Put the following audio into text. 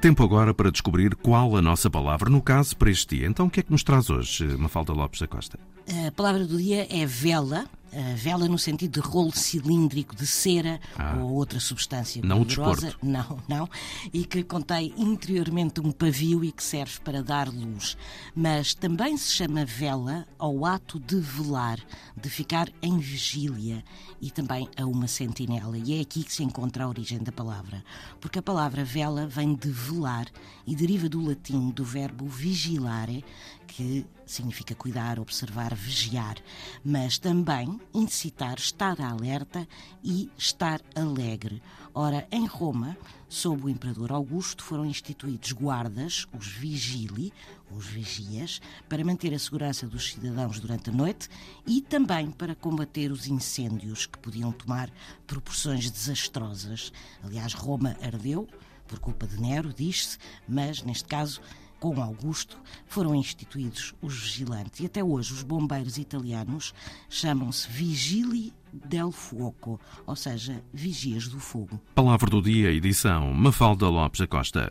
Tempo agora para descobrir qual a nossa palavra, no caso, para este dia. Então, o que é que nos traz hoje, Mafalda Lopes da Costa? A palavra do dia é vela, a vela no sentido de rolo cilíndrico de cera ah, ou outra substância não poderosa. Não, não. E que contém interiormente um pavio e que serve para dar luz. Mas também se chama vela ao ato de velar, de ficar em vigília e também a uma sentinela. E é aqui que se encontra a origem da palavra. Porque a palavra vela vem de velar e deriva do latim do verbo vigilare, que significa cuidar, observar, vigiar, mas também incitar, estar alerta e estar alegre. Ora, em Roma, sob o imperador Augusto, foram instituídos guardas, os vigili, os vigias, para manter a segurança dos cidadãos durante a noite e também para combater os incêndios que podiam tomar proporções desastrosas. Aliás, Roma ardeu por culpa de Nero, diz-se, mas neste caso com Augusto, foram instituídos os vigilantes. E até hoje os bombeiros italianos chamam-se Vigili del Fuoco, ou seja, vigias do fogo. Palavra do dia, edição Mafalda Lopes da Costa.